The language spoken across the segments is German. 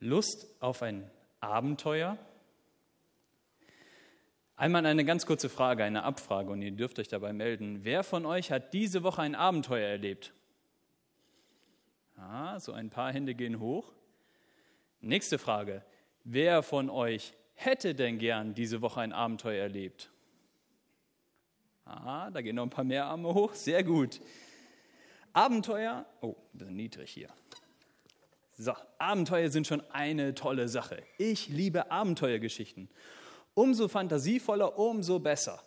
Lust auf ein Abenteuer? Einmal eine ganz kurze Frage, eine Abfrage und ihr dürft euch dabei melden. Wer von euch hat diese Woche ein Abenteuer erlebt? Ah, so ein paar Hände gehen hoch. Nächste Frage. Wer von euch hätte denn gern diese Woche ein Abenteuer erlebt? Ah, da gehen noch ein paar mehr Arme hoch. Sehr gut. Abenteuer, oh, ein bisschen niedrig hier. So, Abenteuer sind schon eine tolle Sache. Ich liebe Abenteuergeschichten. Umso fantasievoller, umso besser.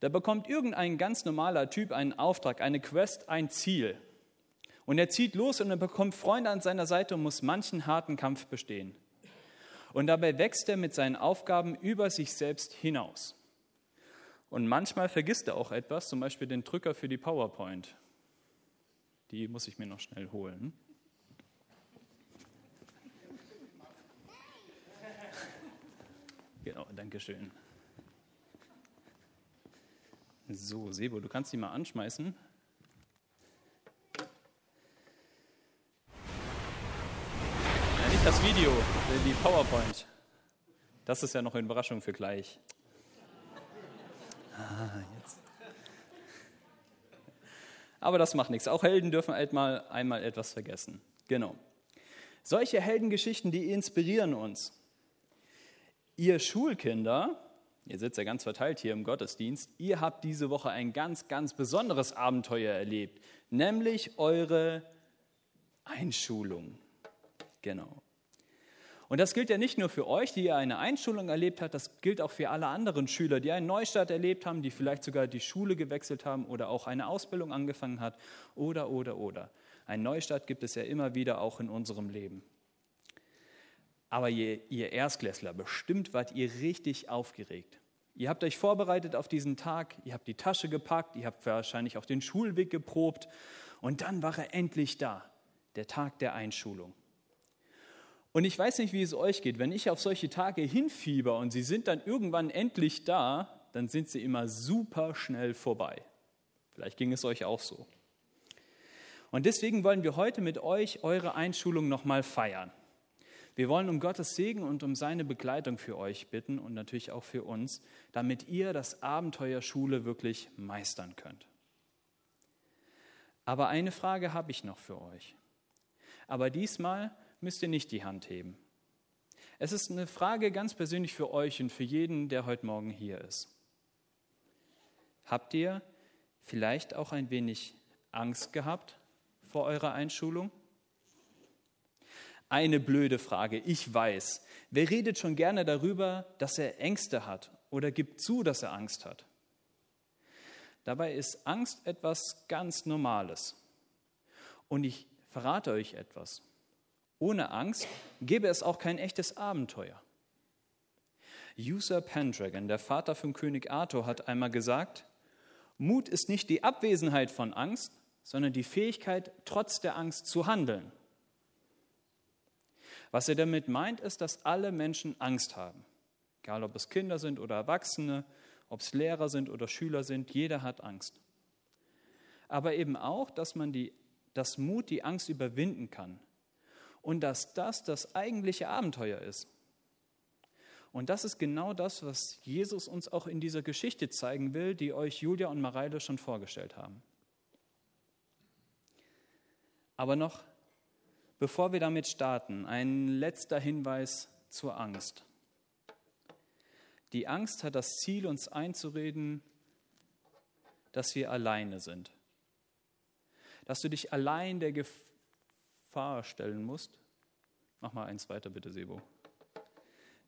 Da bekommt irgendein ganz normaler Typ einen Auftrag, eine Quest, ein Ziel. Und er zieht los und er bekommt Freunde an seiner Seite und muss manchen harten Kampf bestehen. Und dabei wächst er mit seinen Aufgaben über sich selbst hinaus. Und manchmal vergisst er auch etwas, zum Beispiel den Drücker für die PowerPoint. Die muss ich mir noch schnell holen. Genau, danke schön. So, Sebo, du kannst die mal anschmeißen. Ja, nicht das Video, die PowerPoint. Das ist ja noch eine Überraschung für gleich. Ah, jetzt. Aber das macht nichts. Auch Helden dürfen einmal, einmal etwas vergessen. Genau. Solche Heldengeschichten, die inspirieren uns. Ihr Schulkinder, ihr sitzt ja ganz verteilt hier im Gottesdienst, ihr habt diese Woche ein ganz, ganz besonderes Abenteuer erlebt, nämlich eure Einschulung. Genau. Und das gilt ja nicht nur für euch, die ihr eine Einschulung erlebt habt, das gilt auch für alle anderen Schüler, die einen Neustart erlebt haben, die vielleicht sogar die Schule gewechselt haben oder auch eine Ausbildung angefangen hat oder, oder, oder. Ein Neustart gibt es ja immer wieder auch in unserem Leben. Aber ihr, ihr Erstklässler, bestimmt wart ihr richtig aufgeregt. Ihr habt euch vorbereitet auf diesen Tag, ihr habt die Tasche gepackt, ihr habt wahrscheinlich auch den Schulweg geprobt und dann war er endlich da, der Tag der Einschulung. Und ich weiß nicht, wie es euch geht, wenn ich auf solche Tage hinfieber und sie sind dann irgendwann endlich da, dann sind sie immer super schnell vorbei. Vielleicht ging es euch auch so. Und deswegen wollen wir heute mit euch eure Einschulung nochmal feiern. Wir wollen um Gottes Segen und um seine Begleitung für euch bitten und natürlich auch für uns, damit ihr das Abenteuer Schule wirklich meistern könnt. Aber eine Frage habe ich noch für euch. Aber diesmal müsst ihr nicht die Hand heben. Es ist eine Frage ganz persönlich für euch und für jeden, der heute Morgen hier ist. Habt ihr vielleicht auch ein wenig Angst gehabt vor eurer Einschulung? Eine blöde Frage, ich weiß. Wer redet schon gerne darüber, dass er Ängste hat oder gibt zu, dass er Angst hat? Dabei ist Angst etwas ganz Normales. Und ich verrate euch etwas. Ohne Angst gäbe es auch kein echtes Abenteuer. User Pendragon, der Vater von König Arthur, hat einmal gesagt, Mut ist nicht die Abwesenheit von Angst, sondern die Fähigkeit, trotz der Angst zu handeln. Was er damit meint, ist, dass alle Menschen Angst haben. Egal, ob es Kinder sind oder Erwachsene, ob es Lehrer sind oder Schüler sind, jeder hat Angst. Aber eben auch, dass man die, dass Mut die Angst überwinden kann und dass das das eigentliche Abenteuer ist. Und das ist genau das, was Jesus uns auch in dieser Geschichte zeigen will, die euch Julia und Mareile schon vorgestellt haben. Aber noch Bevor wir damit starten, ein letzter Hinweis zur Angst. Die Angst hat das Ziel, uns einzureden, dass wir alleine sind. Dass du dich allein der Gefahr stellen musst. Mach mal eins weiter, bitte, Sebo.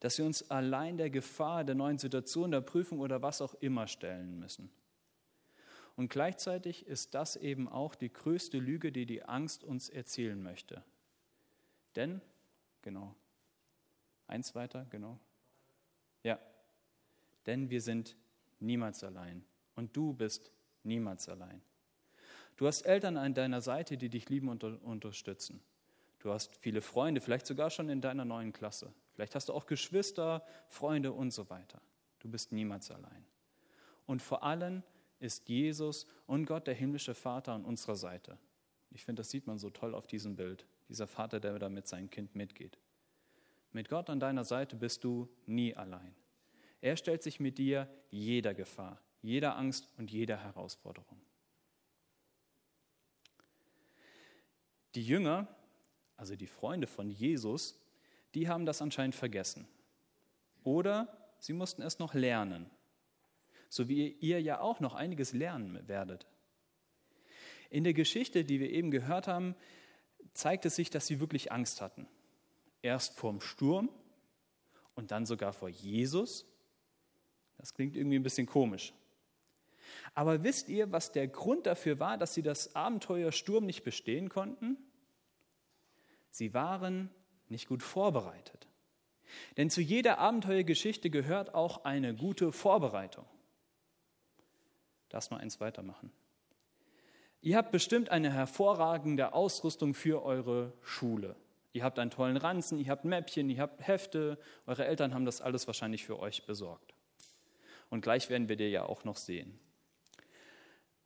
Dass wir uns allein der Gefahr der neuen Situation, der Prüfung oder was auch immer stellen müssen. Und gleichzeitig ist das eben auch die größte Lüge, die die Angst uns erzählen möchte. Denn, genau, eins weiter, genau. Ja, denn wir sind niemals allein und du bist niemals allein. Du hast Eltern an deiner Seite, die dich lieben und unterstützen. Du hast viele Freunde, vielleicht sogar schon in deiner neuen Klasse. Vielleicht hast du auch Geschwister, Freunde und so weiter. Du bist niemals allein. Und vor allem ist Jesus und Gott, der himmlische Vater, an unserer Seite. Ich finde, das sieht man so toll auf diesem Bild dieser Vater, der da mit seinem Kind mitgeht. Mit Gott an deiner Seite bist du nie allein. Er stellt sich mit dir jeder Gefahr, jeder Angst und jeder Herausforderung. Die Jünger, also die Freunde von Jesus, die haben das anscheinend vergessen. Oder sie mussten es noch lernen, so wie ihr ja auch noch einiges lernen werdet. In der Geschichte, die wir eben gehört haben, zeigt es sich, dass sie wirklich Angst hatten. Erst vor dem Sturm und dann sogar vor Jesus. Das klingt irgendwie ein bisschen komisch. Aber wisst ihr, was der Grund dafür war, dass sie das Abenteuer Sturm nicht bestehen konnten? Sie waren nicht gut vorbereitet. Denn zu jeder Abenteuergeschichte gehört auch eine gute Vorbereitung. Lass mal eins weitermachen. Ihr habt bestimmt eine hervorragende Ausrüstung für eure Schule. Ihr habt einen tollen Ranzen, ihr habt Mäppchen, ihr habt Hefte. Eure Eltern haben das alles wahrscheinlich für euch besorgt. Und gleich werden wir dir ja auch noch sehen.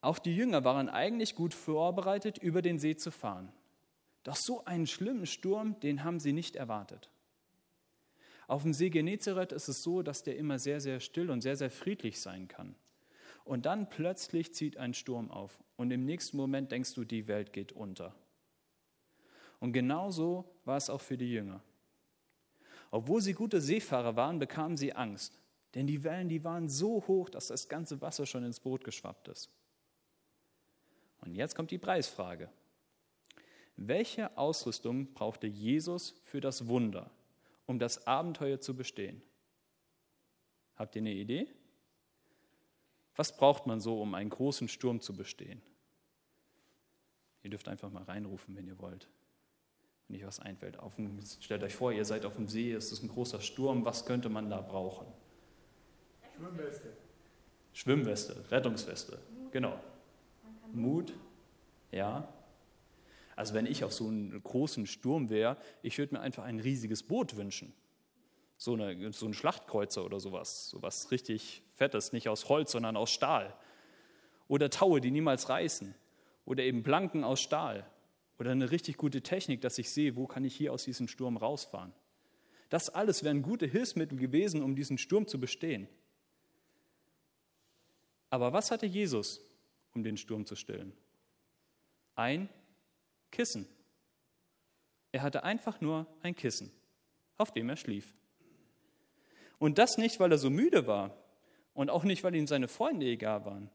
Auch die Jünger waren eigentlich gut vorbereitet, über den See zu fahren. Doch so einen schlimmen Sturm, den haben sie nicht erwartet. Auf dem See Genezareth ist es so, dass der immer sehr, sehr still und sehr, sehr friedlich sein kann. Und dann plötzlich zieht ein Sturm auf und im nächsten Moment denkst du, die Welt geht unter. Und genauso war es auch für die Jünger. Obwohl sie gute Seefahrer waren, bekamen sie Angst, denn die Wellen, die waren so hoch, dass das ganze Wasser schon ins Boot geschwappt ist. Und jetzt kommt die Preisfrage. Welche Ausrüstung brauchte Jesus für das Wunder, um das Abenteuer zu bestehen? Habt ihr eine Idee? Was braucht man so, um einen großen Sturm zu bestehen? Ihr dürft einfach mal reinrufen, wenn ihr wollt. Wenn euch was einfällt. Dem, stellt euch vor, ihr seid auf dem See, es ist ein großer Sturm. Was könnte man da brauchen? Schwimmweste. Schwimmweste, Rettungsweste, genau. Mut, ja. Also wenn ich auf so einen großen Sturm wäre, ich würde mir einfach ein riesiges Boot wünschen. So, eine, so ein Schlachtkreuzer oder sowas. Sowas richtig Fettes, nicht aus Holz, sondern aus Stahl. Oder Taue, die niemals reißen. Oder eben Planken aus Stahl. Oder eine richtig gute Technik, dass ich sehe, wo kann ich hier aus diesem Sturm rausfahren. Das alles wären gute Hilfsmittel gewesen, um diesen Sturm zu bestehen. Aber was hatte Jesus? um den Sturm zu stillen? Ein Kissen. Er hatte einfach nur ein Kissen, auf dem er schlief. Und das nicht, weil er so müde war und auch nicht, weil ihm seine Freunde egal waren,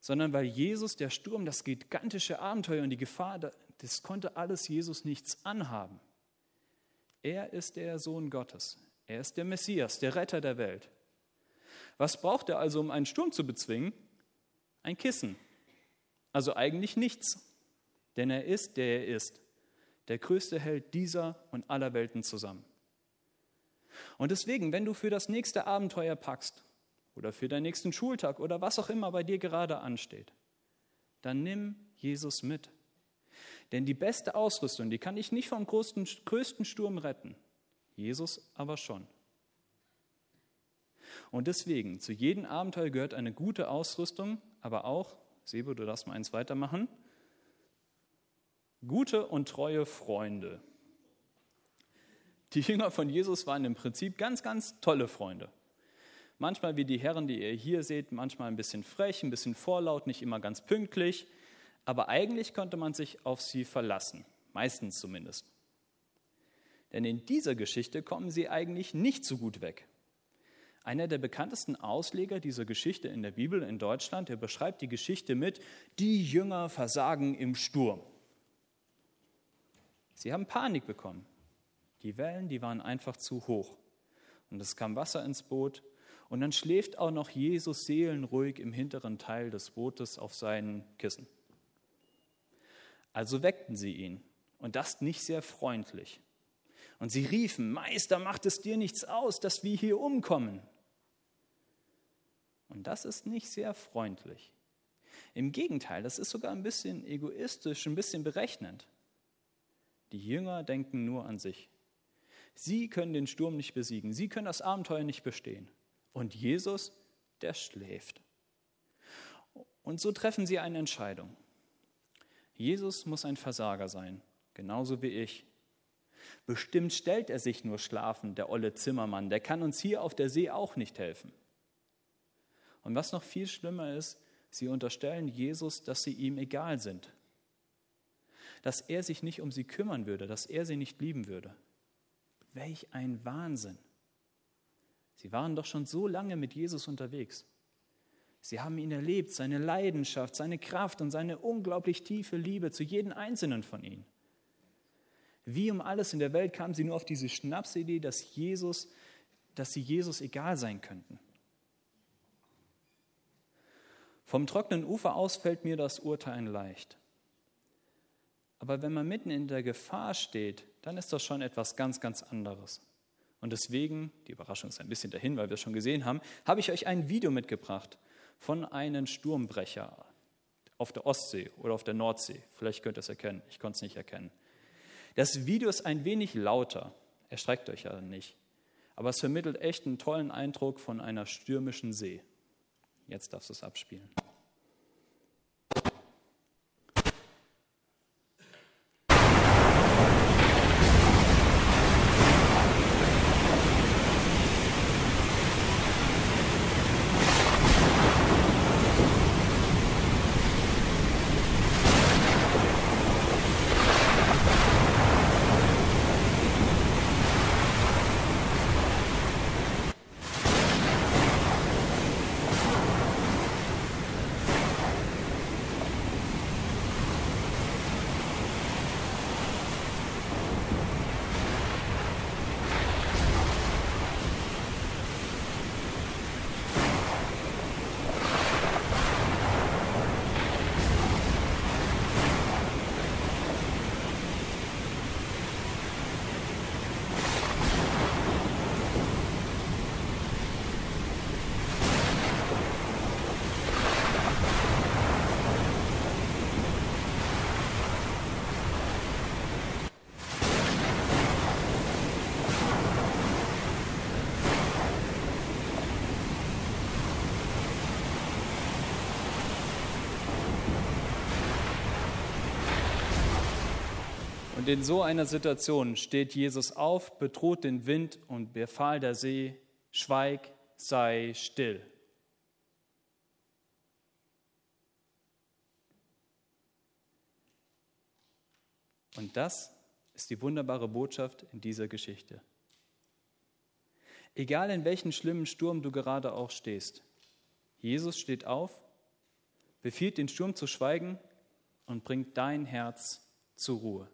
sondern weil Jesus, der Sturm, das gigantische Abenteuer und die Gefahr, das konnte alles Jesus nichts anhaben. Er ist der Sohn Gottes. Er ist der Messias, der Retter der Welt. Was braucht er also, um einen Sturm zu bezwingen? ein Kissen. Also eigentlich nichts, denn er ist, der er ist, der größte Held dieser und aller Welten zusammen. Und deswegen, wenn du für das nächste Abenteuer packst oder für deinen nächsten Schultag oder was auch immer bei dir gerade ansteht, dann nimm Jesus mit. Denn die beste Ausrüstung, die kann dich nicht vom größten, größten Sturm retten, Jesus aber schon. Und deswegen, zu jedem Abenteuer gehört eine gute Ausrüstung, aber auch, Sebo, du darfst mal eins weitermachen, gute und treue Freunde. Die Jünger von Jesus waren im Prinzip ganz, ganz tolle Freunde. Manchmal wie die Herren, die ihr hier seht, manchmal ein bisschen frech, ein bisschen vorlaut, nicht immer ganz pünktlich, aber eigentlich konnte man sich auf sie verlassen, meistens zumindest. Denn in dieser Geschichte kommen sie eigentlich nicht so gut weg. Einer der bekanntesten Ausleger dieser Geschichte in der Bibel in Deutschland, der beschreibt die Geschichte mit, die Jünger versagen im Sturm. Sie haben Panik bekommen. Die Wellen, die waren einfach zu hoch. Und es kam Wasser ins Boot. Und dann schläft auch noch Jesus seelenruhig im hinteren Teil des Bootes auf seinen Kissen. Also weckten sie ihn. Und das nicht sehr freundlich. Und sie riefen, Meister, macht es dir nichts aus, dass wir hier umkommen. Und das ist nicht sehr freundlich. Im Gegenteil, das ist sogar ein bisschen egoistisch, ein bisschen berechnend. Die Jünger denken nur an sich. Sie können den Sturm nicht besiegen, sie können das Abenteuer nicht bestehen. Und Jesus, der schläft. Und so treffen sie eine Entscheidung. Jesus muss ein Versager sein, genauso wie ich. Bestimmt stellt er sich nur schlafen, der olle Zimmermann, der kann uns hier auf der See auch nicht helfen. Und was noch viel schlimmer ist, sie unterstellen Jesus, dass sie ihm egal sind, dass er sich nicht um sie kümmern würde, dass er sie nicht lieben würde. Welch ein Wahnsinn. Sie waren doch schon so lange mit Jesus unterwegs. Sie haben ihn erlebt, seine Leidenschaft, seine Kraft und seine unglaublich tiefe Liebe zu jedem Einzelnen von ihnen. Wie um alles in der Welt kamen sie nur auf diese Schnapsidee, dass, Jesus, dass sie Jesus egal sein könnten. Vom trockenen Ufer aus fällt mir das Urteilen leicht. Aber wenn man mitten in der Gefahr steht, dann ist das schon etwas ganz, ganz anderes. Und deswegen, die Überraschung ist ein bisschen dahin, weil wir es schon gesehen haben, habe ich euch ein Video mitgebracht von einem Sturmbrecher auf der Ostsee oder auf der Nordsee. Vielleicht könnt ihr es erkennen, ich konnte es nicht erkennen. Das Video ist ein wenig lauter, erschreckt euch ja nicht, aber es vermittelt echt einen tollen Eindruck von einer stürmischen See. Jetzt darfst du es abspielen. Und in so einer Situation steht Jesus auf, bedroht den Wind und befahl der See, schweig, sei still. Und das ist die wunderbare Botschaft in dieser Geschichte. Egal in welchen schlimmen Sturm du gerade auch stehst, Jesus steht auf, befiehlt den Sturm zu schweigen und bringt dein Herz zur Ruhe.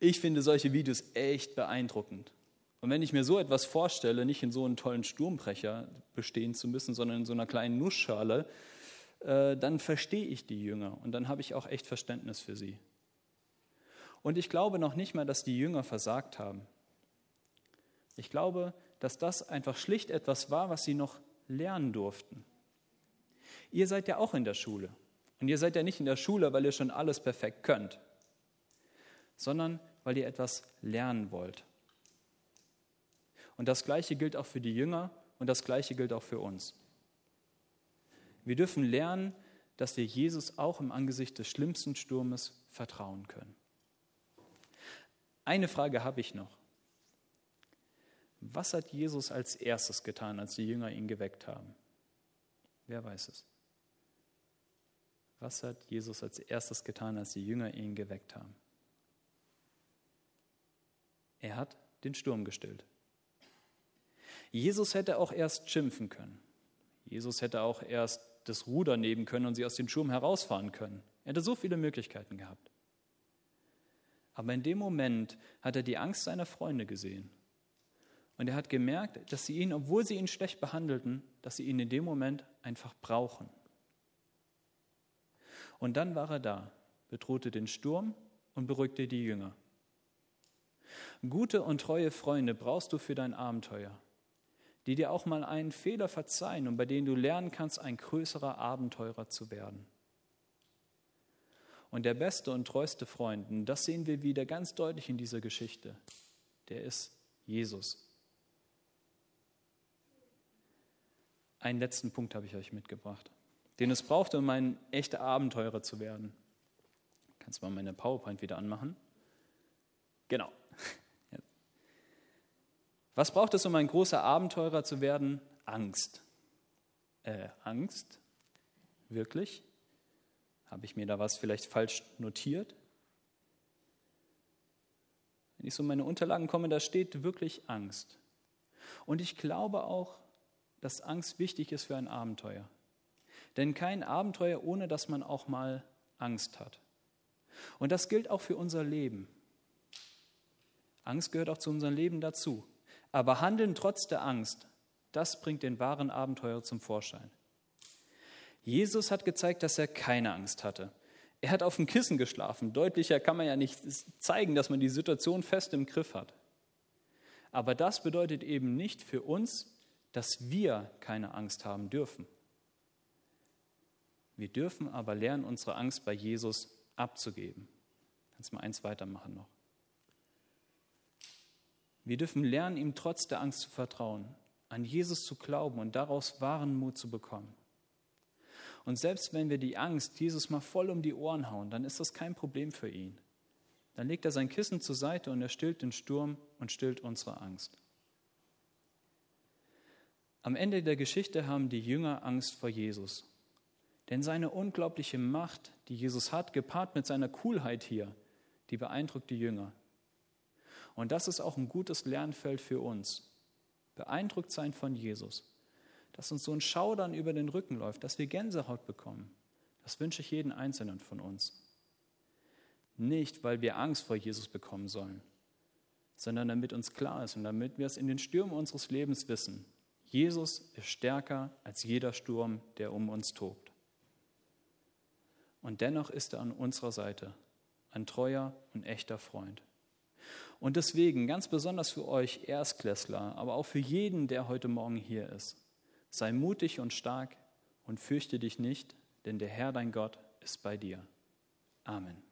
Ich finde solche Videos echt beeindruckend. Und wenn ich mir so etwas vorstelle, nicht in so einem tollen Sturmbrecher bestehen zu müssen, sondern in so einer kleinen Nussschale, äh, dann verstehe ich die Jünger und dann habe ich auch echt Verständnis für sie. Und ich glaube noch nicht mal, dass die Jünger versagt haben. Ich glaube, dass das einfach schlicht etwas war, was sie noch lernen durften. Ihr seid ja auch in der Schule. Und ihr seid ja nicht in der Schule, weil ihr schon alles perfekt könnt sondern weil ihr etwas lernen wollt. Und das Gleiche gilt auch für die Jünger und das Gleiche gilt auch für uns. Wir dürfen lernen, dass wir Jesus auch im Angesicht des schlimmsten Sturmes vertrauen können. Eine Frage habe ich noch. Was hat Jesus als erstes getan, als die Jünger ihn geweckt haben? Wer weiß es? Was hat Jesus als erstes getan, als die Jünger ihn geweckt haben? Er hat den Sturm gestillt. Jesus hätte auch erst schimpfen können. Jesus hätte auch erst das Ruder nehmen können und sie aus dem Sturm herausfahren können. Er hätte so viele Möglichkeiten gehabt. Aber in dem Moment hat er die Angst seiner Freunde gesehen. Und er hat gemerkt, dass sie ihn, obwohl sie ihn schlecht behandelten, dass sie ihn in dem Moment einfach brauchen. Und dann war er da, bedrohte den Sturm und beruhigte die Jünger. Gute und treue Freunde brauchst du für dein Abenteuer, die dir auch mal einen Fehler verzeihen und bei denen du lernen kannst, ein größerer Abenteurer zu werden. Und der beste und treueste Freund, und das sehen wir wieder ganz deutlich in dieser Geschichte, der ist Jesus. Einen letzten Punkt habe ich euch mitgebracht, den es brauchte, um ein echter Abenteurer zu werden. Kannst du mal meine PowerPoint wieder anmachen? Genau. Was braucht es, um ein großer Abenteurer zu werden? Angst. Äh, Angst? Wirklich? Habe ich mir da was vielleicht falsch notiert? Wenn ich so in meine Unterlagen komme, da steht wirklich Angst. Und ich glaube auch, dass Angst wichtig ist für ein Abenteuer. Denn kein Abenteuer, ohne dass man auch mal Angst hat. Und das gilt auch für unser Leben. Angst gehört auch zu unserem Leben dazu. Aber Handeln trotz der Angst, das bringt den wahren Abenteuer zum Vorschein. Jesus hat gezeigt, dass er keine Angst hatte. Er hat auf dem Kissen geschlafen. Deutlicher kann man ja nicht zeigen, dass man die Situation fest im Griff hat. Aber das bedeutet eben nicht für uns, dass wir keine Angst haben dürfen. Wir dürfen aber lernen, unsere Angst bei Jesus abzugeben. Kannst mal eins weitermachen noch. Wir dürfen lernen, ihm trotz der Angst zu vertrauen, an Jesus zu glauben und daraus wahren Mut zu bekommen. Und selbst wenn wir die Angst Jesus mal voll um die Ohren hauen, dann ist das kein Problem für ihn. Dann legt er sein Kissen zur Seite und er stillt den Sturm und stillt unsere Angst. Am Ende der Geschichte haben die Jünger Angst vor Jesus. Denn seine unglaubliche Macht, die Jesus hat, gepaart mit seiner Coolheit hier, die beeindruckt die Jünger. Und das ist auch ein gutes Lernfeld für uns. Beeindruckt sein von Jesus dass uns so ein Schaudern über den Rücken läuft, dass wir Gänsehaut bekommen. Das wünsche ich jeden Einzelnen von uns. Nicht, weil wir Angst vor Jesus bekommen sollen, sondern damit uns klar ist und damit wir es in den Stürmen unseres Lebens wissen. Jesus ist stärker als jeder Sturm, der um uns tobt. Und dennoch ist er an unserer Seite, ein treuer und echter Freund. Und deswegen, ganz besonders für euch Erstklässler, aber auch für jeden, der heute Morgen hier ist, Sei mutig und stark und fürchte dich nicht, denn der Herr dein Gott ist bei dir. Amen.